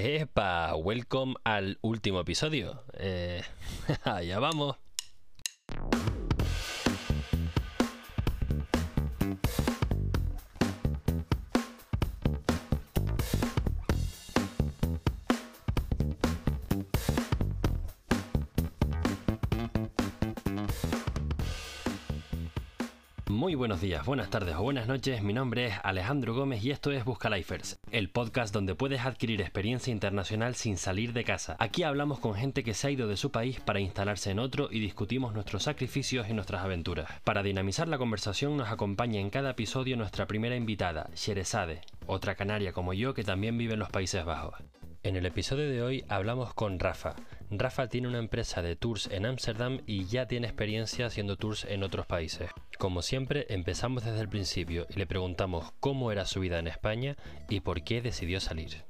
Epa, welcome al último episodio. Eh, allá vamos. Muy buenos días, buenas tardes o buenas noches. Mi nombre es Alejandro Gómez y esto es Busca Lifers, el podcast donde puedes adquirir experiencia internacional sin salir de casa. Aquí hablamos con gente que se ha ido de su país para instalarse en otro y discutimos nuestros sacrificios y nuestras aventuras. Para dinamizar la conversación nos acompaña en cada episodio nuestra primera invitada, Sherezade, otra canaria como yo que también vive en los Países Bajos. En el episodio de hoy hablamos con Rafa. Rafa tiene una empresa de tours en Ámsterdam y ya tiene experiencia haciendo tours en otros países. Como siempre, empezamos desde el principio y le preguntamos cómo era su vida en España y por qué decidió salir.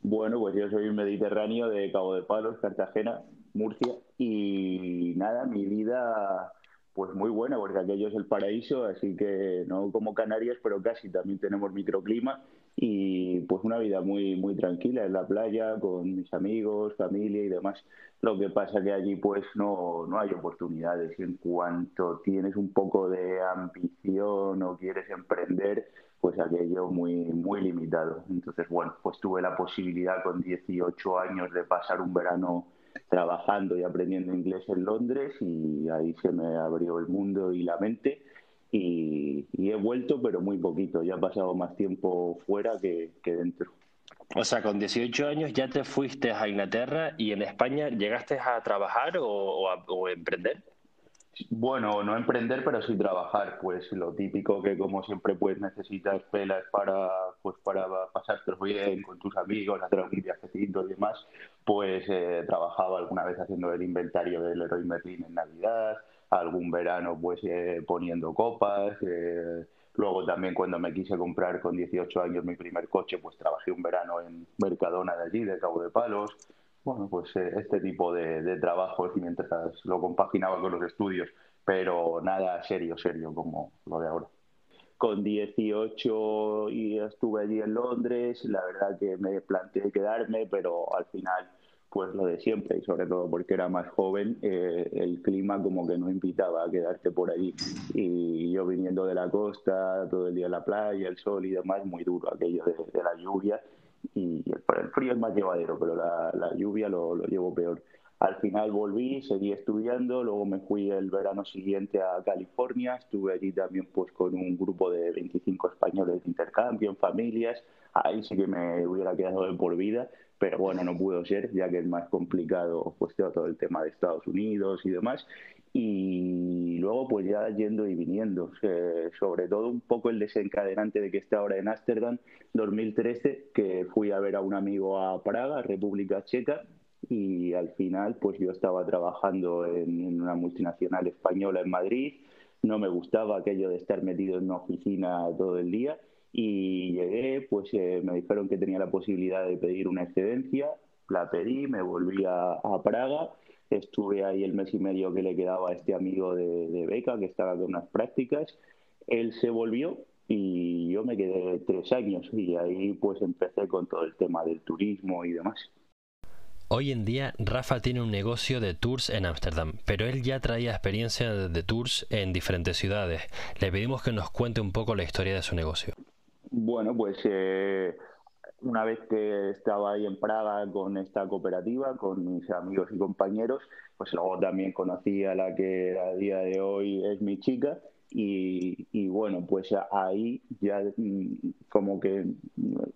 Bueno, pues yo soy un mediterráneo de Cabo de Palos, Cartagena, Murcia y nada, mi vida pues muy buena porque aquello es el paraíso, así que no como Canarias, pero casi también tenemos microclima y pues una vida muy muy tranquila en la playa con mis amigos, familia y demás. Lo que pasa que allí pues no, no hay oportunidades. En cuanto tienes un poco de ambición o quieres emprender, pues aquello muy muy limitado. Entonces, bueno, pues tuve la posibilidad con 18 años de pasar un verano trabajando y aprendiendo inglés en Londres y ahí se me abrió el mundo y la mente y, he vuelto, pero muy poquito. Ya he pasado más tiempo fuera que, dentro. O sea, con 18 años ya te fuiste a Inglaterra y en España llegaste a trabajar o, a, emprender. Bueno, no emprender, pero sí trabajar. Pues lo típico que como siempre pues necesitas pelas para pues para pasarte bien con tus amigos, hacer algún viajecito y demás. Pues eh, trabajaba alguna vez haciendo el inventario del Leroy Merlin en Navidad, algún verano pues eh, poniendo copas. Eh, luego también cuando me quise comprar con 18 años mi primer coche, pues trabajé un verano en Mercadona de allí, de Cabo de Palos. Bueno, pues eh, este tipo de, de trabajos mientras lo compaginaba con los estudios, pero nada serio, serio como lo de ahora con 18 y estuve allí en Londres, la verdad que me planteé quedarme, pero al final pues lo de siempre y sobre todo porque era más joven, eh, el clima como que no invitaba a quedarte por allí. Y yo viniendo de la costa, todo el día en la playa, el sol y demás, muy duro aquello de, la lluvia. Y el, frío es más llevadero, pero la, lluvia lo, lo, llevo peor. Al final volví, seguí estudiando, luego me fui el verano siguiente a California, estuve allí también pues con un grupo de 25 españoles de intercambio en familias, ahí sí que me hubiera quedado de por vida, pero bueno, no pudo ser, ya que es más complicado pues todo el tema de Estados Unidos y demás. Y luego pues ya yendo y viniendo, sobre todo un poco el desencadenante de que esté ahora en Ámsterdam, 2013, que fui a ver a un amigo a Praga, República Checa, y al final pues yo estaba trabajando en una multinacional española en Madrid, no me gustaba aquello de estar metido en una oficina todo el día y llegué, pues eh, me dijeron que tenía la posibilidad de pedir una excedencia, la pedí, me volví a, Praga, estuve ahí el mes y medio que le quedaba a este amigo de, beca que estaba con unas prácticas, él se volvió y yo me quedé tres años y ahí pues empecé con todo el tema del turismo y demás. Hoy en día Rafa tiene un negocio de tours en Ámsterdam, pero él ya traía experiencia de tours en diferentes ciudades. Le pedimos que nos cuente un poco la historia de su negocio. Bueno, pues eh, una vez que estaba ahí en Praga con esta cooperativa, con mis amigos y compañeros, pues luego también conocí a la que a día de hoy es mi chica y, bueno, pues ahí ya mm, como que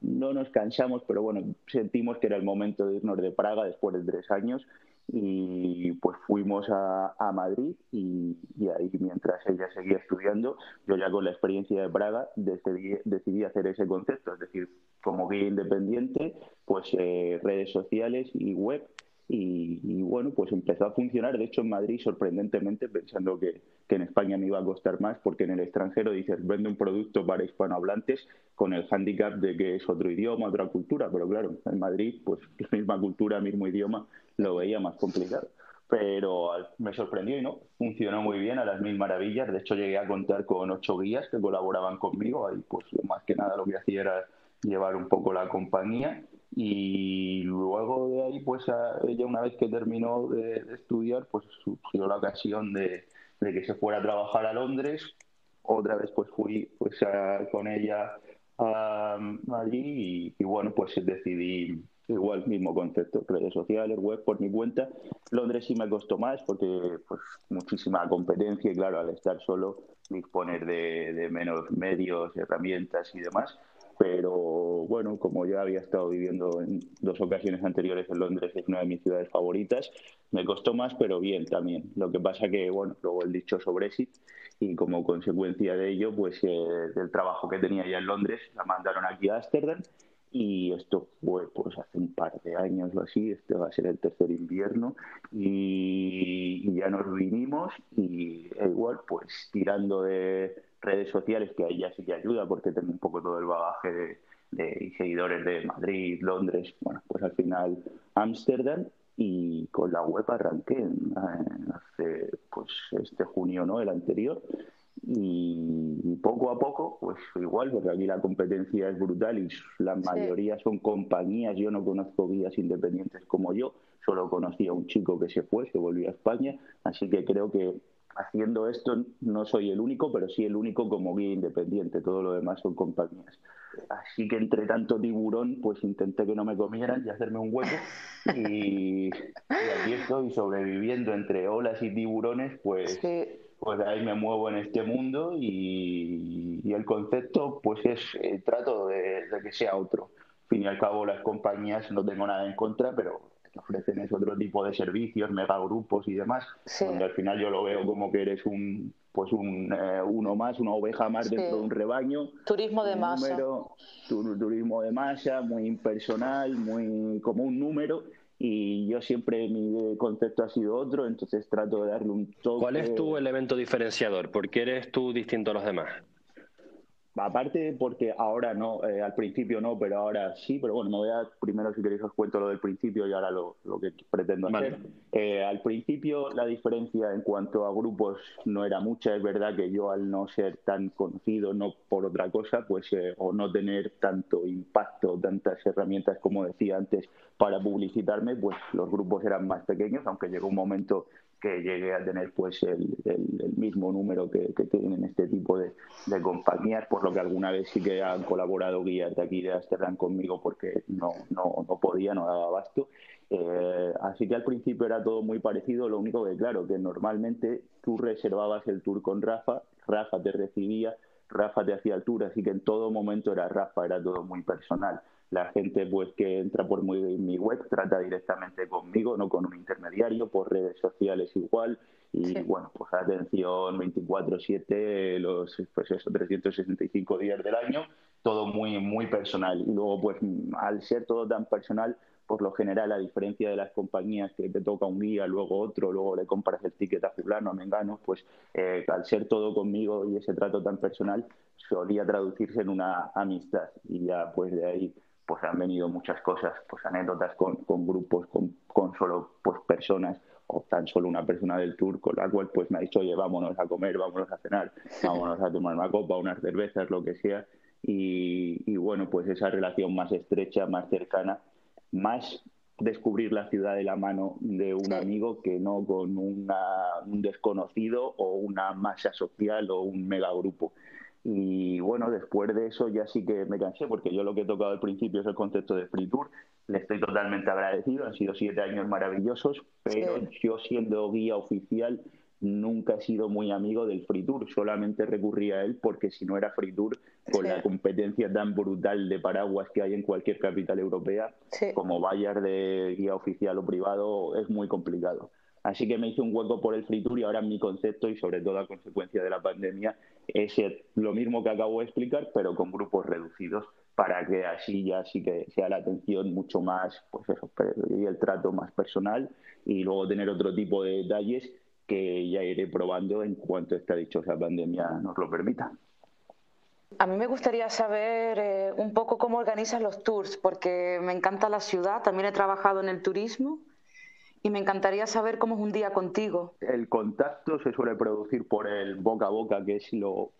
no nos cansamos, pero bueno, sentimos que era el momento de irnos de Praga después de tres años y pues fuimos a, Madrid y, ahí mientras ella seguía estudiando, yo ya con la experiencia de Praga decidí, decidí hacer ese concepto, es decir, como guía independiente, pues eh, redes sociales y web y, bueno, pues empezó a funcionar. De hecho, en Madrid, sorprendentemente, pensando que, en España me iba a costar más, porque en el extranjero dices, vende un producto para hispanohablantes con el hándicap de que es otro idioma, otra cultura. Pero claro, en Madrid, pues misma cultura, mismo idioma, lo veía más complicado. Pero me sorprendió y no, funcionó muy bien a las mil maravillas. De hecho, llegué a contar con ocho guías que colaboraban conmigo. Ahí, pues más que nada lo que hacía era llevar un poco la compañía y luego de ahí, pues ella una vez que terminó de, estudiar, pues surgió la ocasión de, que se fuera a trabajar a Londres. Otra vez pues fui pues con ella allí y, bueno, pues decidí igual mismo concepto, redes sociales, web por mi cuenta. Londres sí me costó más porque pues muchísima competencia y claro, al estar solo disponer de, de menos medios, herramientas y demás pero bueno, como ya había estado viviendo en dos ocasiones anteriores en Londres, es una de mis ciudades favoritas, me costó más, pero bien también. Lo que pasa que, bueno, luego el dicho sobre Brexit y como consecuencia de ello, pues eh, del trabajo que tenía ya en Londres, la mandaron aquí a Ámsterdam y esto fue pues hace un par de años o así, este va a ser el tercer invierno y, ya nos vinimos y igual pues tirando de redes sociales, que ahí ya sí que ayuda porque tengo un poco todo el bagaje de, seguidores de Madrid, Londres, bueno, pues al final Ámsterdam y con la web arranqué hace pues este junio, ¿no? El anterior y poco a poco, pues igual, porque aquí la competencia es brutal y la mayoría son compañías, yo no conozco guías independientes como yo, solo conocí a un chico que se fue, que volvió a España, así que creo que haciendo esto no soy el único, pero sí el único como guía independiente. Todo lo demás son compañías. Así que entre tanto tiburón, pues intenté que no me comieran y hacerme un hueco. Y, aquí estoy sobreviviendo entre olas y tiburones, pues, pues ahí me muevo en este mundo y, el concepto pues es el trato de, de que sea otro. Al fin y al cabo las compañías no tengo nada en contra, pero ofrecen es otro tipo de servicios, megagrupos y demás, donde al final yo lo veo como que eres un pues un eh, uno más, una oveja más dentro de un rebaño. Turismo de masa. turismo de masa, muy impersonal, muy como un número. Y yo siempre mi concepto ha sido otro, entonces trato de darle un toque. ¿Cuál es tu elemento diferenciador? ¿Por qué eres tú distinto a los demás? Aparte porque ahora no, eh, al principio no, pero ahora sí, pero bueno, me voy a, primero si queréis os cuento lo del principio y ahora lo, que pretendo hacer. Eh, al principio la diferencia en cuanto a grupos no era mucha, es verdad que yo al no ser tan conocido, no por otra cosa, pues eh, o no tener tanto impacto, tantas herramientas como decía antes para publicitarme, pues los grupos eran más pequeños, aunque llegó un momento que llegue a tener pues el, mismo número que, tienen este tipo de, compañías, por lo que alguna vez sí que han colaborado guías de aquí de Amsterdam conmigo porque no, no, no podía, no daba abasto. Eh, así que al principio era todo muy parecido, lo único que claro, que normalmente tú reservabas el tour con Rafa, Rafa te recibía, Rafa te hacía el tour, así que en todo momento era Rafa, era todo muy personal la gente pues que entra por mi, web trata directamente conmigo, no con un intermediario, por redes sociales igual. Y bueno, pues atención 24/7, los pues eso, 365 días del año, todo muy, muy personal. Y luego pues al ser todo tan personal, por lo general, a diferencia de las compañías que te toca un día, luego otro, luego le compras el ticket a fulano, a mengano, pues eh, al ser todo conmigo y ese trato tan personal, solía traducirse en una amistad. Y ya pues de ahí pues han venido muchas cosas, pues anécdotas con, con grupos, con, con, solo pues personas o tan solo una persona del tour, con la cual pues me ha dicho, oye, vámonos a comer, vámonos a cenar, vámonos a tomar una copa, unas cervezas, lo que sea. Y, y bueno, pues esa relación más estrecha, más cercana, más descubrir la ciudad de la mano de un amigo que no con una, un desconocido o una masa social o un megagrupo. Y bueno, después de eso ya sí que me cansé, porque yo lo que he tocado al principio es el concepto de free tour. Le estoy totalmente agradecido, han sido siete años maravillosos, pero yo siendo guía oficial nunca he sido muy amigo del free tour, solamente recurría a él porque si no era free tour, con la competencia tan brutal de paraguas que hay en cualquier capital europea, como vayas de guía oficial o privado, es muy complicado. Así que me hice un hueco por el free y ahora mi concepto y sobre todo a consecuencia de la pandemia es lo mismo que acabo de explicar, pero con grupos reducidos para que así ya sí que sea la atención mucho más, pues eso, y el trato más personal y luego tener otro tipo de detalles que ya iré probando en cuanto esta dichosa pandemia nos lo permita. A mí me gustaría saber eh, un poco cómo organizas los tours, porque me encanta la ciudad, también he trabajado en el turismo y me encantaría saber cómo es un día contigo. El contacto se suele producir por el boca a boca, que es lo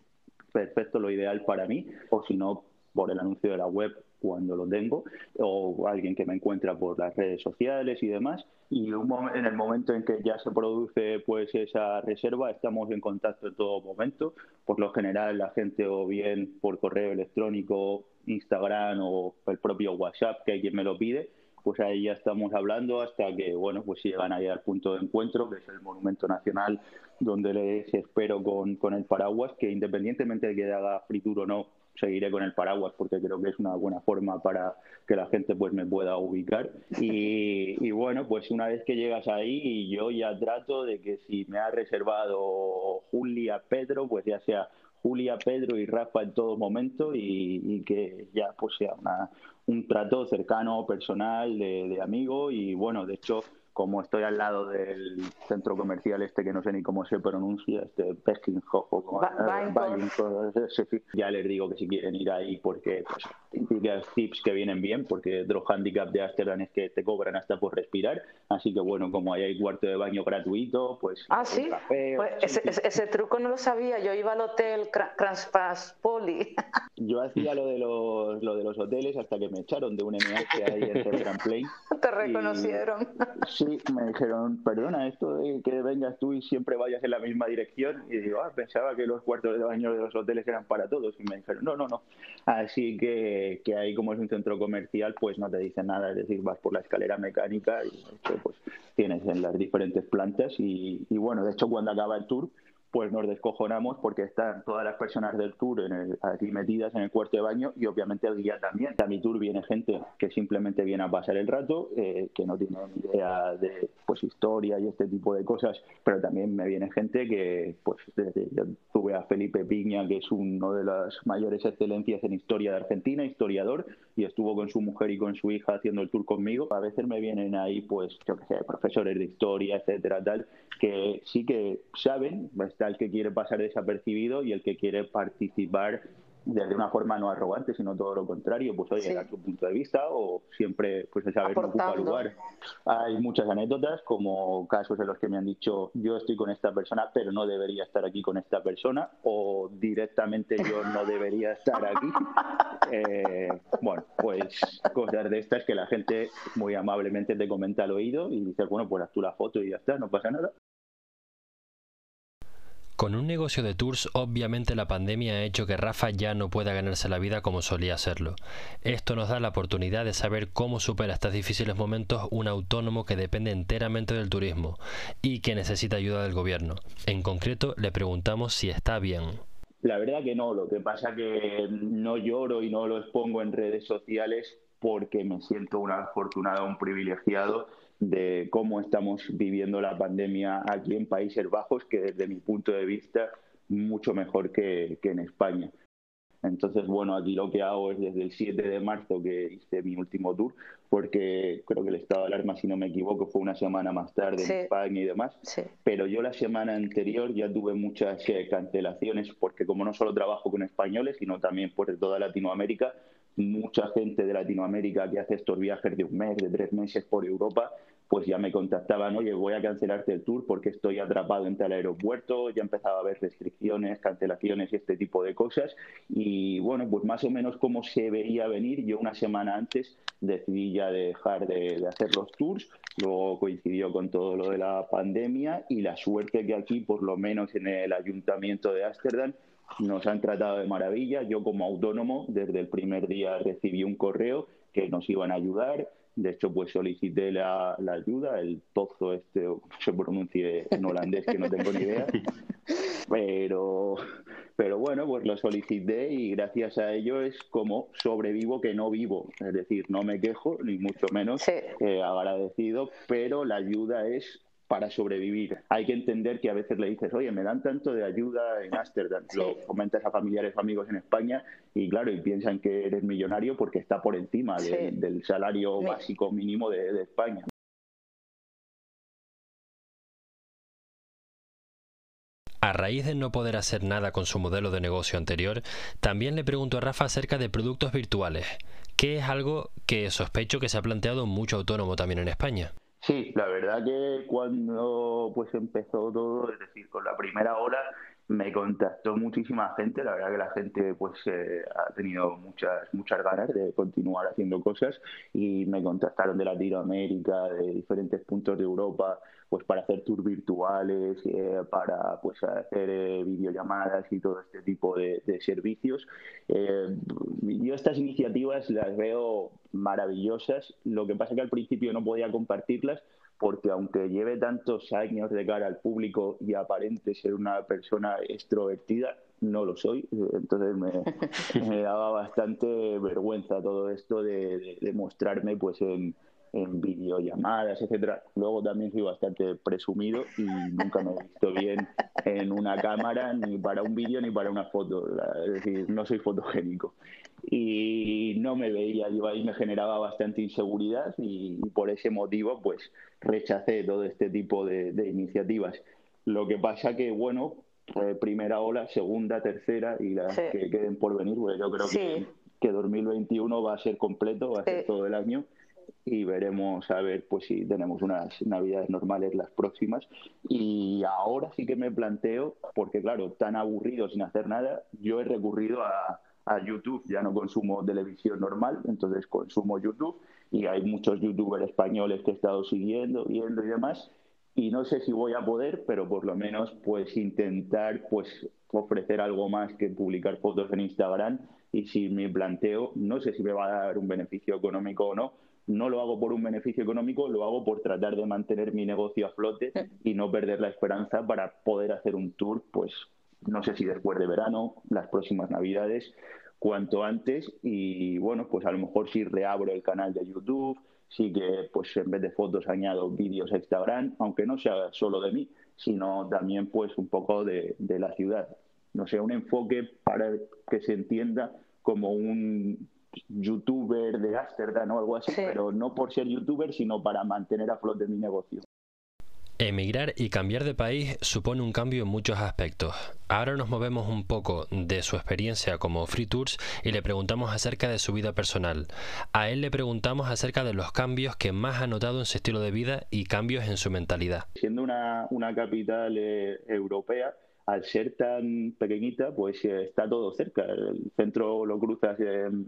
perfecto, lo ideal para mí, o si no, por el anuncio de la web, cuando lo tengo, o alguien que me encuentra por las redes sociales y demás. Y en el momento en que ya se produce pues esa reserva, estamos en contacto en todo momento. Por lo general, la gente o bien por correo electrónico, Instagram o el propio WhatsApp, que hay quien me lo pide, pues ahí ya estamos hablando hasta que, bueno, pues llegan ahí al punto de encuentro, que es el Monumento Nacional, donde les espero con, con el paraguas, que independientemente de que haga fritura o no, seguiré con el paraguas porque creo que es una buena forma para que la gente pues me pueda ubicar. Y, y, bueno pues una vez que llegas ahí yo ya trato de que si me ha reservado Julia Pedro pues ya sea Julia, Pedro y Rafa en todo momento y, que ya pues sea una, un trato cercano, personal, de, de amigo y bueno, de hecho como estoy al lado del centro comercial este que no sé ni cómo se pronuncia, este Peskinhof o ya les digo que si quieren ir ahí porque pues, tips que vienen bien, porque otro handicap de Amsterdam es que te cobran hasta por respirar, así que bueno, como ahí hay cuarto de baño gratuito, pues... Ah, sí, pues ese, truco no lo sabía, yo iba al hotel Transpass Poli. Yo hacía lo de los, lo de los hoteles hasta que me echaron de un MH ahí en Grand Plane. Te reconocieron. sí, me dijeron, perdona, esto de que vengas tú y siempre vayas en la misma dirección. Y digo, ah, pensaba que los cuartos de baño de los hoteles eran para todos. Y me dijeron, no, no, no. Así que, que ahí como es un centro comercial, pues no te dicen nada. Es decir, vas por la escalera mecánica y pues tienes en las diferentes plantas. Y, y bueno, de hecho cuando acaba el tour pues nos descojonamos porque están todas las personas del tour en aquí metidas en el cuarto de baño y obviamente el guía también. A mi tour viene gente que simplemente viene a pasar el rato, eh, que no tiene ni idea de pues historia y este tipo de cosas, pero también me viene gente que, pues desde, yo tuve a Felipe Piña, que es uno de las mayores excelencias en historia de Argentina, historiador, y estuvo con su mujer y con su hija haciendo el tour conmigo. A veces me vienen ahí, pues, yo qué sé, profesores de historia, etcétera, tal, que sí que saben, está el que quiere pasar desapercibido y el que quiere participar desde una forma no arrogante, sino todo lo contrario, pues oye, dar tu punto de vista o siempre pues saber no ocupa lugar. Hay muchas anécdotas, como casos en los que me han dicho yo estoy con esta persona, pero no debería estar aquí con esta persona, o directamente yo no debería estar aquí. Eh, bueno, pues cosas de estas que la gente muy amablemente te comenta al oído y dice, bueno, pues haz tú la foto y ya está, no pasa nada. Con un negocio de tours, obviamente la pandemia ha hecho que Rafa ya no pueda ganarse la vida como solía hacerlo. Esto nos da la oportunidad de saber cómo supera estos difíciles momentos un autónomo que depende enteramente del turismo y que necesita ayuda del gobierno. En concreto, le preguntamos si está bien. La verdad que no, lo que pasa que no lloro y no lo expongo en redes sociales porque me siento un afortunado, un privilegiado de cómo estamos viviendo la pandemia aquí en Países Bajos, que desde mi punto de vista mucho mejor que, en España. Entonces, bueno, aquí lo que hago es desde el 7 de marzo que hice mi último tour, porque creo que el estado de alarma, si no me equivoco, fue una semana más tarde en España y demás. Pero yo la semana anterior ya tuve muchas eh, cancelaciones, porque como no solo trabajo con españoles, sino también por toda Latinoamérica, mucha gente de Latinoamérica que hace estos viajes de un mes, de tres meses por Europa, pues ya me contactaban, oye, voy a cancelarte el tour porque estoy atrapado en tal aeropuerto, ya empezaba a haber restricciones, cancelaciones y este tipo de cosas. Y bueno, pues más o menos como se veía venir, yo una semana antes decidí ya dejar de, de hacer los tours, luego coincidió con todo lo de la pandemia y la suerte que aquí, por lo menos en el ayuntamiento de Ámsterdam, nos han tratado de maravilla. Yo como autónomo, desde el primer día recibí un correo que nos iban a ayudar. De hecho, pues solicité la, ayuda, el tozo este, se pronuncie en holandés, que no tengo ni idea. Pero, pero bueno, pues lo solicité y gracias a ello es como sobrevivo que no vivo. Es decir, no me quejo, ni mucho menos eh, agradecido, pero la ayuda es para sobrevivir. Hay que entender que a veces le dices, oye, me dan tanto de ayuda en Ámsterdam, lo comentas a familiares o amigos en España y claro, y piensan que eres millonario porque está por encima del salario básico mínimo de, España. A raíz de no poder hacer nada con su modelo de negocio anterior, también le pregunto a Rafa acerca de productos virtuales, que es algo que sospecho que se ha planteado mucho autónomo también en España. Sí, la verdad que cuando pues empezó todo, es decir, con la primera hora, me contactó muchísima gente, la verdad que la gente pues eh, ha tenido muchas muchas ganas de continuar haciendo cosas y me contactaron de Latinoamérica, de diferentes puntos de Europa, pues para hacer tours virtuales, eh, para pues hacer eh, videollamadas y todo este tipo de, de servicios. yo estas iniciativas las veo maravillosas, lo que pasa es que al principio no podía compartirlas porque aunque lleve tantos años de cara al público y aparente ser una persona extrovertida, no lo soy. Entonces me, daba bastante vergüenza todo esto de, de, mostrarme pues en, en videollamadas, etcétera. Luego también soy bastante presumido y nunca me he visto bien en una cámara, ni para un vídeo ni para una foto. Es decir, no soy fotogénico. Y no me veía yo ahí me generaba bastante inseguridad y, por ese motivo pues rechacé todo este tipo de, iniciativas. Lo que pasa que bueno eh, primera ola segunda tercera y las que queden por venir pues yo creo que, que 2021 va a ser completo va a ser todo el año y veremos a ver pues si tenemos unas navidades normales las próximas. Y ahora sí que me planteo porque claro tan aburrido sin hacer nada yo he recurrido a a YouTube, ya no consumo televisión normal, entonces consumo YouTube. Y hay muchos youtubers españoles que he estado siguiendo, viendo y demás. Y no sé si voy a poder, pero por lo menos pues intentar pues ofrecer algo más que publicar fotos en Instagram. Y si me planteo, no sé si me va a dar un beneficio económico o no, no lo hago por un beneficio económico, lo hago por tratar de mantener mi negocio a flote y no perder la esperanza para poder hacer un tour pues no sé si después de verano, las próximas navidades, cuanto antes y bueno, pues a lo mejor si reabro el canal de YouTube, sí que pues en vez de fotos añado vídeos a Instagram, aunque no sea solo de mí, sino también pues un poco de, la ciudad. No sé, un enfoque para que se entienda como un youtuber de Ámsterdam o algo así, pero no por ser youtuber, sino para mantener a flote mi negocio. Emigrar y cambiar de país supone un cambio en muchos aspectos. Ahora nos movemos un poco de su experiencia como Free Tours y le preguntamos acerca de su vida personal. A él le preguntamos acerca de los cambios que más ha notado en su estilo de vida y cambios en su mentalidad. Siendo una, capital eh, europea, al ser tan pequeñita, pues eh, está todo cerca. El centro lo cruzas en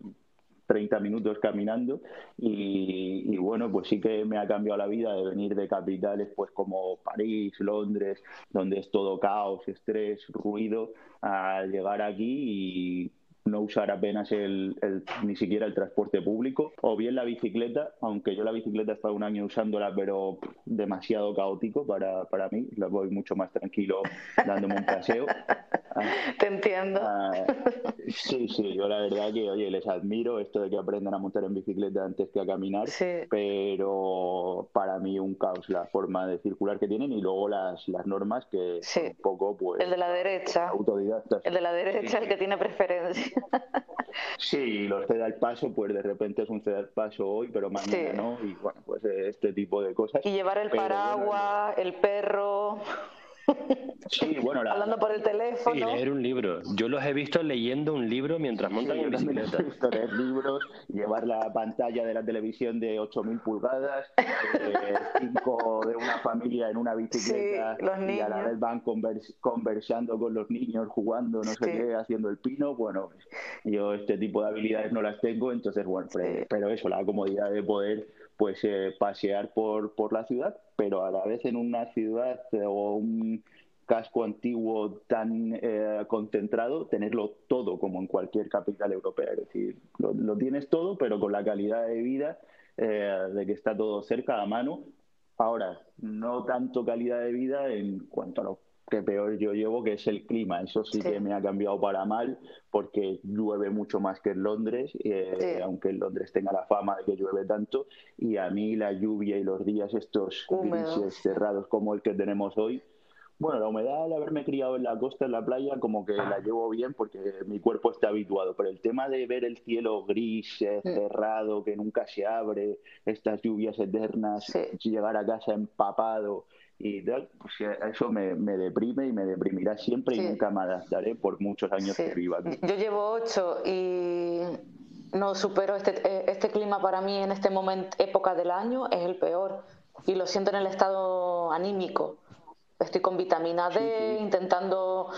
30 minutos caminando y, bueno, pues sí que me ha cambiado la vida de venir de capitales pues como París, Londres, donde es todo caos, estrés, ruido, a llegar aquí y no usar apenas el, ni siquiera el transporte público o bien la bicicleta, aunque yo la bicicleta he estado un año usándola pero demasiado caótico para, para mí, la voy mucho más tranquilo dándome un paseo. Te entiendo. Ah, sí, sí, yo la verdad que, oye, les admiro esto de que aprendan a montar en bicicleta antes que a caminar, pero para mí un caos la forma de circular que tienen y luego las, las normas que un poco, pues... El de la derecha. Autodidactas. El de la derecha, el que tiene preferencia. Sí, los ceda el paso, pues de repente es un ceda el paso hoy, pero mañana no, y bueno, pues este tipo de cosas. Y llevar el paraguas, el perro. Sí, bueno, hablando por el teléfono. Y leer un libro. Yo los he visto leyendo un libro mientras montan en bicicleta. leer libros, llevar la pantalla de la televisión de 8.000 pulgadas, eh, cinco de una familia en una bicicleta y a la vez van conversando con los niños, jugando, no sé qué, haciendo el pino. Bueno, yo este tipo de habilidades no las tengo, entonces, bueno, pero eso, la comodidad de poder pues eh, pasear por, por la ciudad, pero a la vez en una ciudad eh, o un casco antiguo tan eh, concentrado, tenerlo todo como en cualquier capital europea. Es decir, lo, tienes todo, pero con la calidad de vida de que está todo cerca, a mano. Ahora, no tanto calidad de vida en cuanto a lo que peor yo llevo, que es el clima. Eso sí, que me ha cambiado para mal, porque llueve mucho más que en Londres, eh, aunque en Londres tenga la fama de que llueve tanto. Y a mí la lluvia y los días estos grises cerrados como el que tenemos hoy, bueno, la humedad al haberme criado en la costa, en la playa, como que la llevo bien porque mi cuerpo está habituado. Pero el tema de ver el cielo gris, eh, mm. cerrado, que nunca se abre, estas lluvias eternas, llegar a casa empapado, y tal, pues eso me, deprime y me deprimirá siempre y nunca me adaptaré por muchos años que viva aquí. Yo llevo ocho y no supero este, eh, este clima para mí en este momento, época del año, es el peor y lo siento en el estado anímico. estoy con vitamina D, intentando,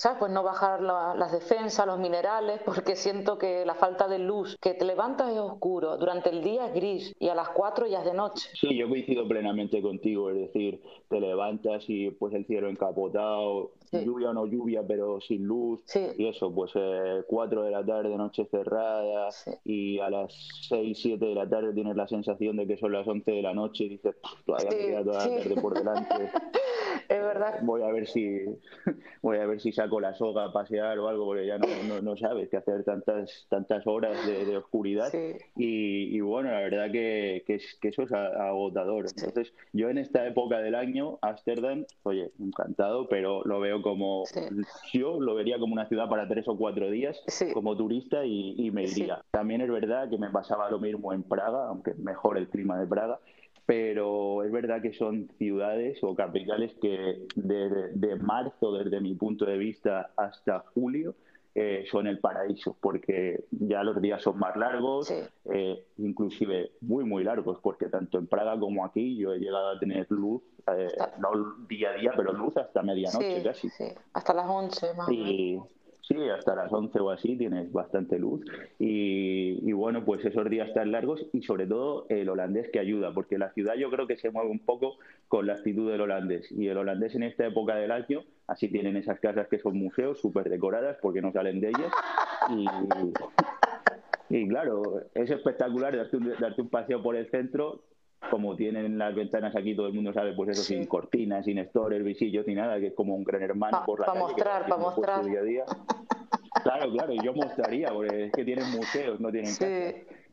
¿sabes? Pues no bajar las defensas, los minerales, porque siento que la falta de luz, que te levantas es oscuro, durante el día es gris y a las 4 ya es de noche. Sí, yo coincido plenamente contigo, es decir, te levantas y pues el cielo encapotado, lluvia o no lluvia, pero sin luz, y eso, pues eh, 4 de la tarde, noche cerrada, y a las 6, 7 de la tarde tienes la sensación de que son las 11 de la noche y dices, todavía me queda toda la tarde por delante. es verdad. Voy a ver si voy a ver si saco la soga a pasear o algo, porque ya no, no, sabes qué hacer tantas tantas horas de, oscuridad. Y, y, bueno, la verdad que, que, eso es agotador. Entonces, yo en esta época del año, Ámsterdam, oye, encantado, pero lo veo como, yo lo vería como una ciudad para tres o cuatro días como turista y, y me iría. También es verdad que me pasaba lo mismo en Praga, aunque mejor el clima de Praga pero es verdad que son ciudades o capitales que de, marzo, desde mi punto de vista, hasta julio, eh, son el paraíso, porque ya los días son más largos, eh, inclusive muy, muy largos, porque tanto en Praga como aquí yo he llegado a tener luz, eh, no día a día, pero luz hasta medianoche casi. hasta las 11 más. Y, Sí, hasta las 11 o así tienes bastante luz. Y, bueno, pues esos días tan largos y sobre todo el holandés que ayuda, porque la ciudad yo creo que se mueve un poco con la actitud del holandés. Y el holandés en esta época del año, así tienen esas casas que son museos súper decoradas porque no salen de ellas. Y, claro, es espectacular darte un, darte un paseo por el centro como tienen las ventanas aquí, todo el mundo sabe, pues eso, sin cortinas, sin stores, visillos, ni nada, que es como un gran hermano por la Para mostrar, para mostrar. Día a día. Claro, claro, yo mostraría, porque es que tienen museos, no tienen sí.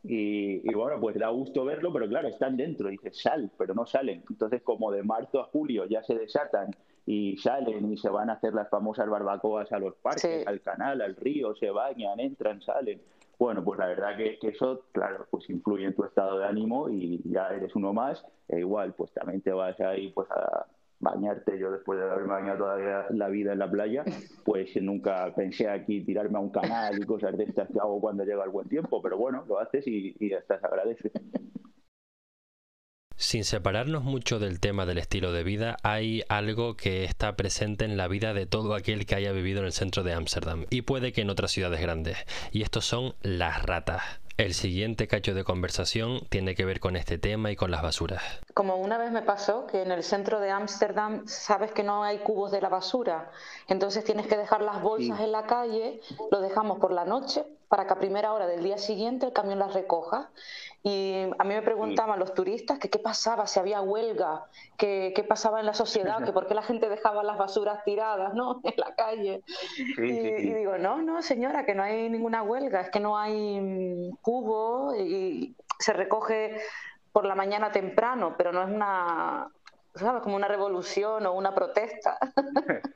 Y, bueno, pues da gusto verlo, pero claro, están dentro, dices, sal, pero no salen. Entonces, como de marzo a julio ya se desatan y salen y se van a hacer las famosas barbacoas a los parques, al canal, al río, se bañan, entran, salen. Bueno, pues la verdad que, eso, claro, pues influye en tu estado de ánimo y ya eres uno más. E igual, pues también te vas ahí pues a bañarte. Yo después de haber bañado toda la vida en la playa, pues nunca pensé aquí tirarme a un canal y cosas de estas que hago cuando llega el buen tiempo. Pero bueno, lo haces y, y estás agradecido. Sin separarnos mucho del tema del estilo de vida, hay algo que está presente en la vida de todo aquel que haya vivido en el centro de Ámsterdam y puede que en otras ciudades grandes, y estos son las ratas. El siguiente cacho de conversación tiene que ver con este tema y con las basuras. Como una vez me pasó que en el centro de Ámsterdam sabes que no hay cubos de la basura, entonces tienes que dejar las bolsas en la calle, lo dejamos por la noche para que a primera hora del día siguiente el camión las recoja. Y a mí me preguntaban los turistas que qué pasaba, si había huelga, que qué pasaba en la sociedad, que por qué la gente dejaba las basuras tiradas ¿no? en la calle. y, digo, no, no, señora, que no hay ninguna huelga, es que no hay mm, cubo y se recoge por la mañana temprano, pero no es una, ¿sabes? Como una revolución o una protesta.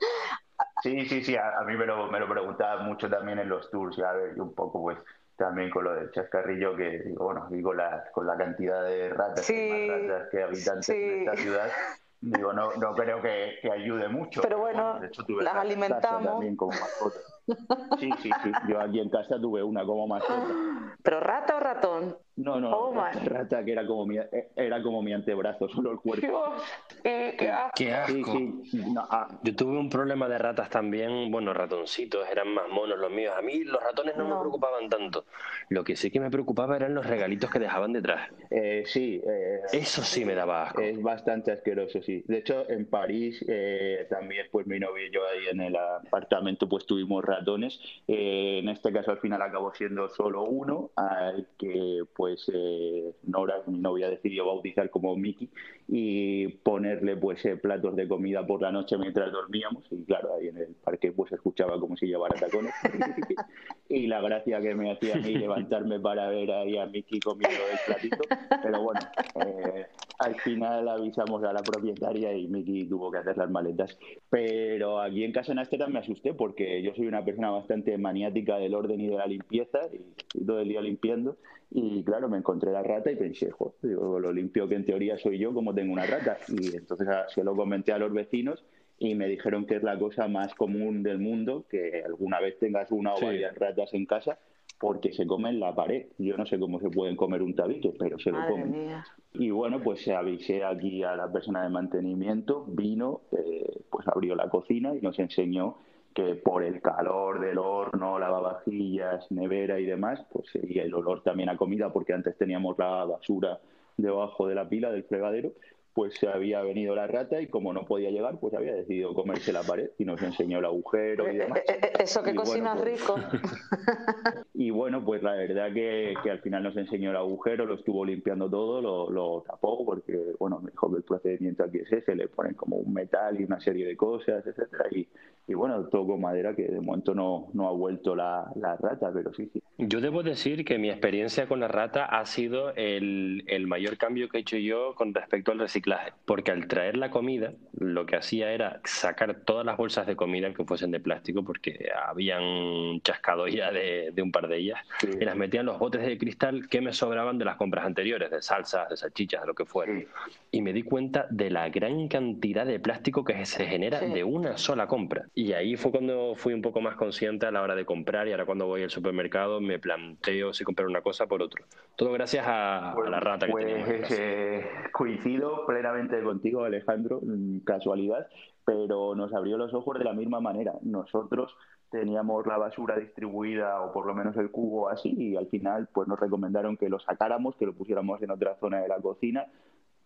Sí, sí, sí, a, mí me lo, me lo preguntaba mucho también en los tours, ya a ver, un poco pues también con lo del chascarrillo, que bueno, digo, la, con la cantidad de ratas, que, ratas que habitantes en esta ciudad, digo, no, no creo que, ayude mucho. Pero bueno, las alimentamos. También como Sí, sí, sí, yo aquí en casa tuve una como mascota. ¿Pero rata o ratón? No, no, oh, rata que era como mi, era como mi antebrazo, solo el cuerpo. Qué asco. Ah. Yo tuve un problema de ratas también, bueno, ratoncitos, eran más monos los míos. A mí los ratones no, me preocupaban tanto. Lo que sí que me preocupaba eran los regalitos que dejaban detrás. Eh, sí. Eh, Eso sí me daba asco. Es bastante asqueroso, sí. De hecho, en París eh, también, pues mi novio y yo ahí en el apartamento, pues tuvimos ratones. en este caso, al final acabó siendo solo uno, al que pues eh, Nora, mi novia, decidió bautizar como Mickey y ponerle pues eh, platos de comida por la noche mientras dormíamos. Y claro, ahí en el parque pues escuchaba como si llevara tacones. Y la gracia que me hacía a mí levantarme para ver ahí a Mickey comiendo el platito, pero bueno, eh, al final avisamos a la propietaria y Mickey tuvo que hacer las maletas, pero aquí en casa en Amsterdam me asusté porque yo soy una persona bastante maniática del orden y de la limpieza. Y todo el día limpiando y claro, me encontré la rata y pensé, joder, digo, lo limpio que en teoría soy yo, como tengo una rata. Y entonces ah, se lo comenté a los vecinos y me dijeron que es la cosa más común del mundo, que alguna vez tengas una o varias ratas en casa, porque se comen la pared. Yo no sé cómo se pueden comer un tabique, pero se lo comen. Y bueno, pues se avisé aquí a la persona de mantenimiento, vino, eh, pues abrió la cocina y nos enseñó que por el calor del horno, lavavajillas, nevera y demás, pues seguía el olor también a comida, porque antes teníamos la basura debajo de la pila del fregadero, pues se había venido la rata y como no podía llegar, pues había decidido comerse la pared y nos enseñó el agujero y demás. Eh, eh, eso que cocina pues rico. y bueno, pues la verdad que, que, al final nos enseñó el agujero, lo estuvo limpiando todo, lo, lo, tapó porque, bueno, me dijo que el procedimiento aquí es ese, le ponen como un metal y una serie de cosas, etcétera y, y bueno, todo con madera que de momento no, no ha vuelto la, la, rata, pero sí, sí. Yo debo decir que mi experiencia con la rata ha sido el, el mayor cambio que he hecho yo con respecto al reciclaje, porque al traer la comida, lo que hacía era sacar todas las bolsas de comida que fuesen de plástico, porque habían chascado ya de, de un par de ellas, y las metía en los botes de cristal que me sobraban de las compras anteriores, de salsas, de salchichas, de lo que fuera. Sí. Y me di cuenta de la gran cantidad de plástico que se genera sí. de una sola compra. Y ahí fue cuando fui un poco más consciente a la hora de comprar y ahora cuando voy al supermercado me planteo si comprar una cosa por otro. Todo gracias a, pues, a la rata que pues, teníamos. Eh, coincido plenamente contigo, Alejandro, mm, casualidad, pero nos abrió los ojos de la misma manera. Nosotros teníamos la basura distribuida o por lo menos el cubo así y al final pues nos recomendaron que lo sacáramos, que lo pusiéramos en otra zona de la cocina.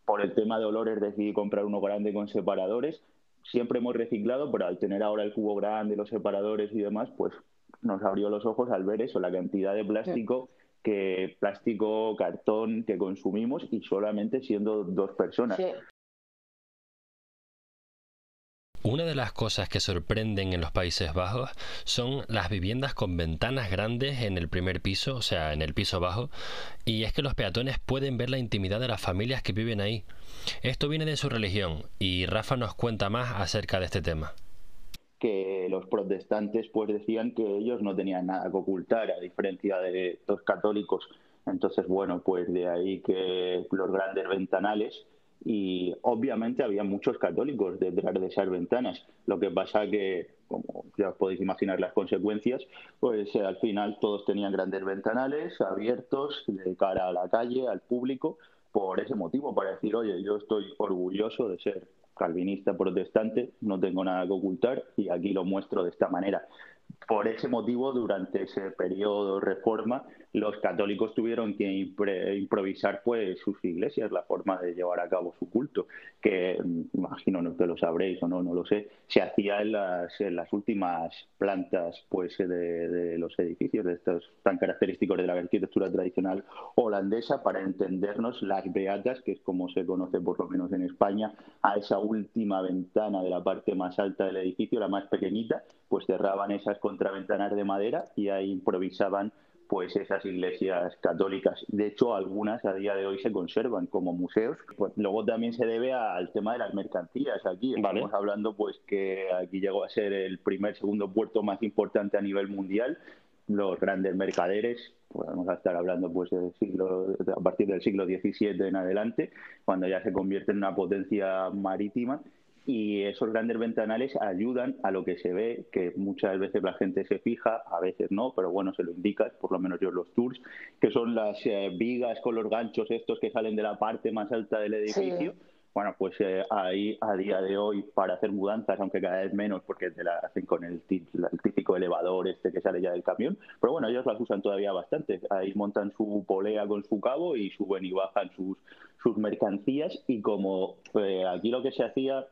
Por el tema de olores decidí comprar uno grande con separadores siempre hemos reciclado, pero al tener ahora el cubo grande, los separadores y demás, pues nos abrió los ojos al ver eso, la cantidad de plástico sí. Que plástico, cartón que consumimos y solamente siendo dos personas. Sí. Una de las cosas que sorprenden en los Países Bajos son las viviendas con ventanas grandes en el primer piso, o sea, en el piso bajo, y es que los peatones pueden ver la intimidad de las familias que viven ahí. Esto viene de su religión y Rafa nos cuenta más acerca de este tema. Que los protestantes pues decían que ellos no tenían nada que ocultar, a diferencia de los católicos. Entonces, bueno, pues de ahí que los grandes ventanales y obviamente había muchos católicos detrás de esas ventanas. Lo que pasa que, como ya os podéis imaginar las consecuencias, pues eh, al final todos tenían grandes ventanales abiertos de cara a la calle, al público, por ese motivo, para decir, oye, yo estoy orgulloso de ser calvinista protestante, no tengo nada que ocultar y aquí lo muestro de esta manera. Por ese motivo, durante ese periodo de reforma, los católicos tuvieron que improvisar pues sus iglesias, la forma de llevar a cabo su culto, que imagino no que lo sabréis o no, no lo sé, se hacía en las, en las últimas plantas pues de, de, los edificios, de estos tan característicos de la arquitectura tradicional holandesa, para entendernos las beatas, que es como se conoce por lo menos en España, a esa última ventana de la parte más alta del edificio, la más pequeñita, pues cerraban esas contraventanas de madera y ahí improvisaban pues esas iglesias católicas. De hecho, algunas a día de hoy se conservan como museos. Pues luego también se debe al tema de las mercancías. Aquí estamos hablando pues que aquí llegó a ser el primer, segundo puerto más importante a nivel mundial. Los grandes mercaderes, podemos pues estar hablando pues del siglo, a partir del siglo XVII en adelante, cuando ya se convierte en una potencia marítima y esos grandes ventanales ayudan a lo que se ve, que muchas veces la gente se fija, a veces no, pero bueno, se lo indicas, por lo menos yo los tours, que son las eh, vigas con los ganchos estos que salen de la parte más alta del edificio. Sí. Bueno, pues eh, ahí a día de hoy para hacer mudanzas, aunque cada vez menos porque te la hacen con el, el típico elevador este que sale ya del camión, pero bueno, ellos las usan todavía bastante. Ahí montan su polea con su cabo y suben y bajan sus, sus mercancías y como eh, aquí lo que se hacía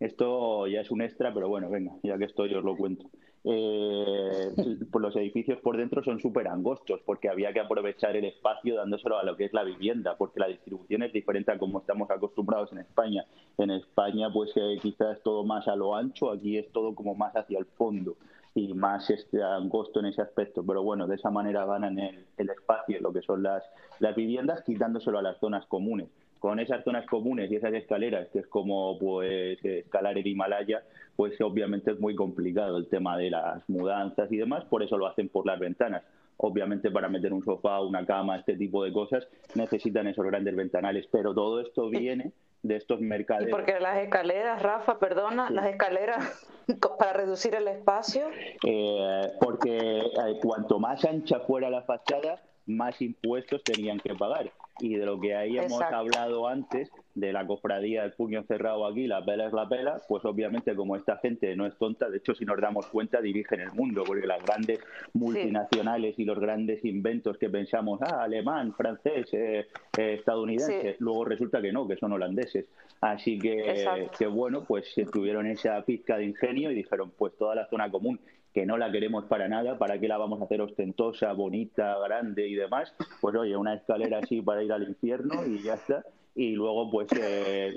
esto ya es un extra, pero bueno, venga, ya que estoy os lo cuento. Eh, pues los edificios por dentro son súper angostos porque había que aprovechar el espacio dándoselo a lo que es la vivienda, porque la distribución es diferente a como estamos acostumbrados en España. En España, pues eh, quizás todo más a lo ancho, aquí es todo como más hacia el fondo y más este angosto en ese aspecto. Pero bueno, de esa manera ganan el, el espacio, lo que son las, las viviendas, quitándoselo a las zonas comunes con esas zonas comunes y esas escaleras, que es como pues escalar el Himalaya, pues obviamente es muy complicado el tema de las mudanzas y demás, por eso lo hacen por las ventanas. obviamente para meter un sofá, una cama, este tipo de cosas, necesitan esos grandes ventanales, pero todo esto viene de estos mercados. Y porque las escaleras, Rafa, perdona, las escaleras para reducir el espacio. Eh, porque eh, cuanto más ancha fuera la fachada, más impuestos tenían que pagar. Y de lo que ahí hemos hablado antes, de la cofradía del puño cerrado aquí, la pela es la pela, pues obviamente como esta gente no es tonta, de hecho si nos damos cuenta dirigen el mundo, porque las grandes multinacionales y los grandes inventos que pensamos, ah, alemán, francés, eh, eh, estadounidense, luego resulta que no, que son holandeses. Así que, que bueno, pues tuvieron esa pizca de ingenio y dijeron, pues toda la zona común que no la queremos para nada, ¿para qué la vamos a hacer ostentosa, bonita, grande y demás? Pues oye, una escalera así para ir al infierno y ya está. Y luego, pues, eh,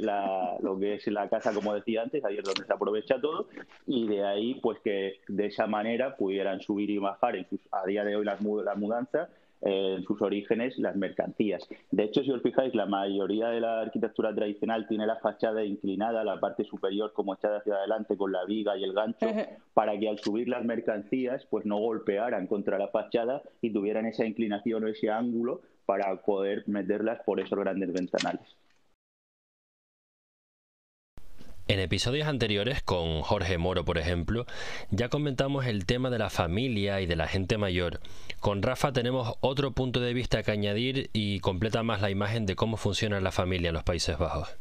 lo que es la casa, como decía antes, ahí es donde se aprovecha todo. Y de ahí, pues, que de esa manera pudieran subir y bajar en a día de hoy las mudanzas en sus orígenes las mercancías. De hecho, si os fijáis, la mayoría de la arquitectura tradicional tiene la fachada inclinada, la parte superior como echada hacia adelante con la viga y el gancho, para que al subir las mercancías pues no golpearan contra la fachada y tuvieran esa inclinación o ese ángulo para poder meterlas por esos grandes ventanales. En episodios anteriores, con Jorge Moro, por ejemplo, ya comentamos el tema de la familia y de la gente mayor. Con Rafa tenemos otro punto de vista que añadir y completa más la imagen de cómo funciona la familia en los Países Bajos.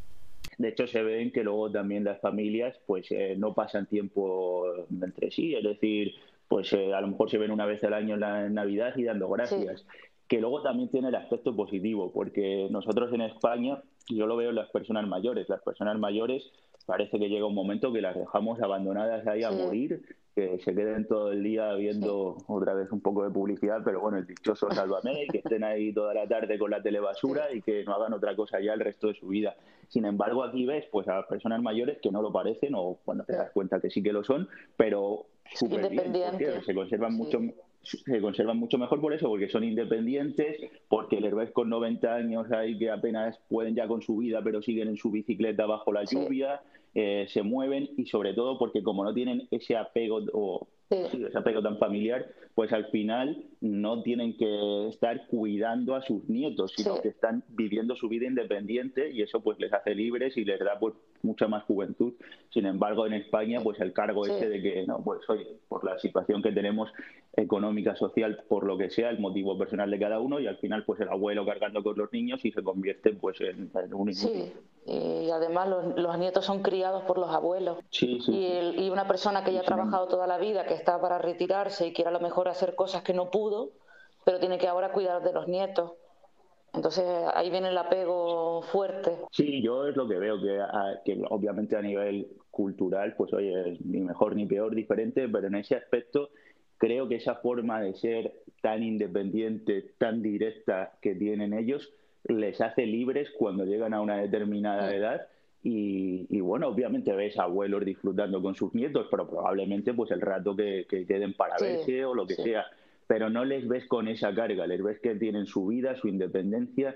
De hecho, se ven que luego también las familias pues eh, no pasan tiempo entre sí, es decir, pues eh, a lo mejor se ven una vez al año en la Navidad y dando gracias. Que luego también tiene el aspecto positivo, porque nosotros en España, yo lo veo en las personas mayores, las personas mayores parece que llega un momento que las dejamos abandonadas ahí a morir, que se queden todo el día viendo otra vez un poco de publicidad, pero bueno, el dichoso sálvame, que estén ahí toda la tarde con la telebasura y que no hagan otra cosa ya el resto de su vida. Sin embargo, aquí ves pues a personas mayores que no lo parecen o cuando te das cuenta que sí que lo son, pero súper bien, se conservan mucho se conservan mucho mejor por eso, porque son independientes, porque les ves con 90 años ahí que apenas pueden ya con su vida, pero siguen en su bicicleta bajo la lluvia, eh, se mueven y sobre todo porque como no tienen ese apego o ese apego tan familiar, pues al final no tienen que estar cuidando a sus nietos, sino que están viviendo su vida independiente y eso pues les hace libres y les da pues mucha más juventud. Sin embargo, en España pues el cargo ese de que no, pues oye, por la situación que tenemos económica, social, por lo que sea, el motivo personal de cada uno y al final pues el abuelo cargando con los niños y se convierte pues en, un Sí, y además los, nietos son criados por los abuelos. Sí, sí. Y, y una persona que ya ha trabajado toda la vida, que está para retirarse y quiere a lo mejor hacer cosas que no pudo, pero tiene que ahora cuidar de los nietos. Entonces ahí viene el apego fuerte. Sí, yo es lo que veo, que, que obviamente a nivel cultural, pues oye, ni mejor ni peor, diferente, pero en ese aspecto creo que esa forma de ser tan independiente, tan directa que tienen ellos, les hace libres cuando llegan a una determinada edad. Y, bueno, obviamente ves abuelos disfrutando con sus nietos, pero probablemente pues el rato que, queden para verse o lo que sea. Pero no les ves con esa carga, les ves que tienen su vida, su independencia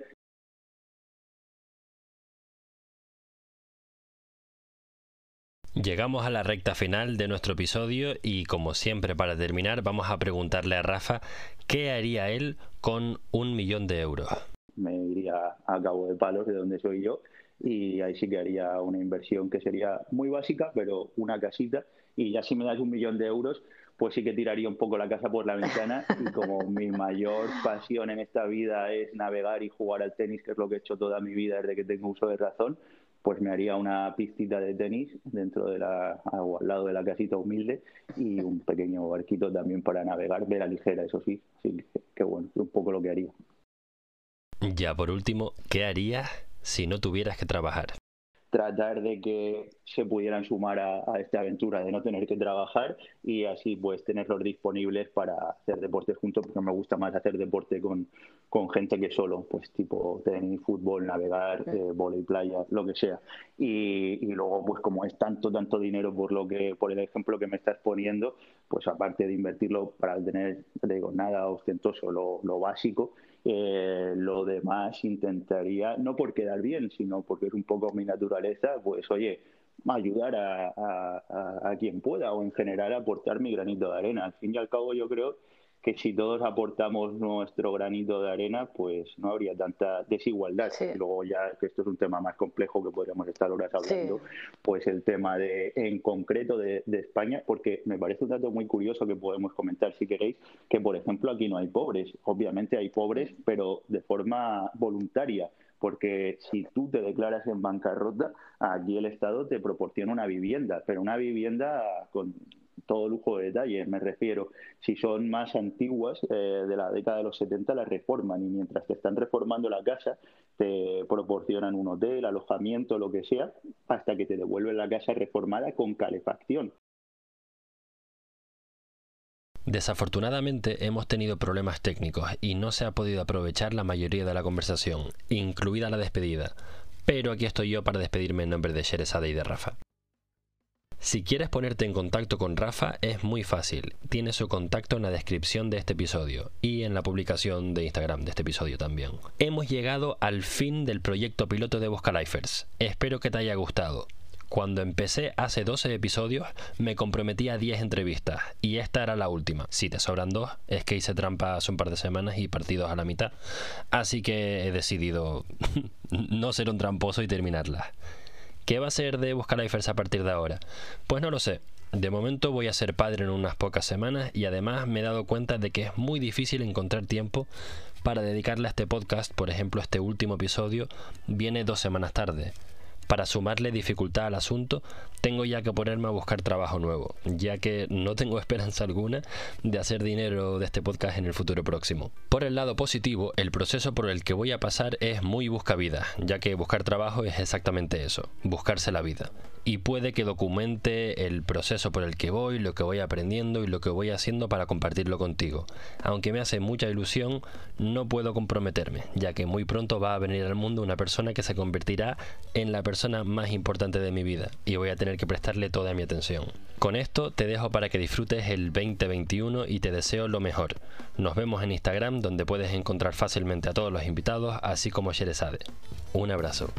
Llegamos a la recta final de nuestro episodio y como siempre para terminar vamos a preguntarle a Rafa qué haría él con un millón de euros. Me iría a Cabo de Palos, de donde soy yo, y ahí sí que haría una inversión que sería muy básica, pero una casita, y ya si me das un millón de euros, pues sí que tiraría un poco la casa por la ventana. Y como mi mayor pasión en esta vida es navegar y jugar al tenis, que es lo que he hecho toda mi vida desde que tengo uso de razón, pues me haría una pistita de tenis dentro de la, al lado de la casita humilde y un pequeño barquito también para navegar, ver a ligera, eso sí, sí, que bueno, es un poco lo que haría. Ya por último, ¿qué harías si no tuvieras que trabajar? tratar de que se pudieran sumar a, esta aventura de no tener que trabajar y así pues tenerlos disponibles para hacer deportes juntos porque me gusta más hacer deporte con, con gente que solo pues tipo tenis, fútbol, navegar, eh, volei playa, lo que sea y, y, luego pues como es tanto tanto dinero por lo que por el ejemplo que me estás poniendo pues aparte de invertirlo para tener digo nada ostentoso lo, lo básico eh, lo demás intentaría, no por quedar bien, sino porque es un poco mi naturaleza, pues oye, ayudar a, a, quien pueda o en general aportar mi granito de arena. Al fin y al cabo yo creo que si todos aportamos nuestro granito de arena, pues no habría tanta desigualdad. Luego ya que esto es un tema más complejo que podríamos estar horas hablando, pues el tema de en concreto de, de, España, porque me parece un dato muy curioso que podemos comentar si queréis, que por ejemplo aquí no hay pobres, obviamente hay pobres, pero de forma voluntaria porque si tú te declaras en bancarrota, aquí el Estado te proporciona una vivienda, pero una vivienda con todo lujo de detalle. Me refiero, si son más antiguas, eh, de la década de los 70, las reforman y mientras te están reformando la casa, te proporcionan un hotel, alojamiento, lo que sea, hasta que te devuelven la casa reformada con calefacción. Desafortunadamente hemos tenido problemas técnicos y no se ha podido aprovechar la mayoría de la conversación, incluida la despedida. Pero aquí estoy yo para despedirme en nombre de Sherezade y de Rafa. Si quieres ponerte en contacto con Rafa es muy fácil. Tiene su contacto en la descripción de este episodio y en la publicación de Instagram de este episodio también. Hemos llegado al fin del proyecto piloto de Buscalifers. Espero que te haya gustado. Cuando empecé hace 12 episodios me comprometí a 10 entrevistas y esta era la última. Si te sobran dos, es que hice trampa hace un par de semanas y partidos a la mitad. Así que he decidido no ser un tramposo y terminarlas. ¿Qué va a ser de Buscalifers a partir de ahora? Pues no lo sé. De momento voy a ser padre en unas pocas semanas y además me he dado cuenta de que es muy difícil encontrar tiempo para dedicarle a este podcast. Por ejemplo, este último episodio viene dos semanas tarde. Para sumarle dificultad al asunto, tengo ya que ponerme a buscar trabajo nuevo, ya que no tengo esperanza alguna de hacer dinero de este podcast en el futuro próximo. Por el lado positivo, el proceso por el que voy a pasar es muy busca vida, ya que buscar trabajo es exactamente eso, buscarse la vida y puede que documente el proceso por el que voy, lo que voy aprendiendo y lo que voy haciendo para compartirlo contigo. Aunque me hace mucha ilusión, no puedo comprometerme, ya que muy pronto va a venir al mundo una persona que se convertirá en la persona más importante de mi vida y voy a tener que prestarle toda mi atención. Con esto te dejo para que disfrutes el 2021 y te deseo lo mejor. Nos vemos en Instagram donde puedes encontrar fácilmente a todos los invitados, así como Sherezade. Un abrazo.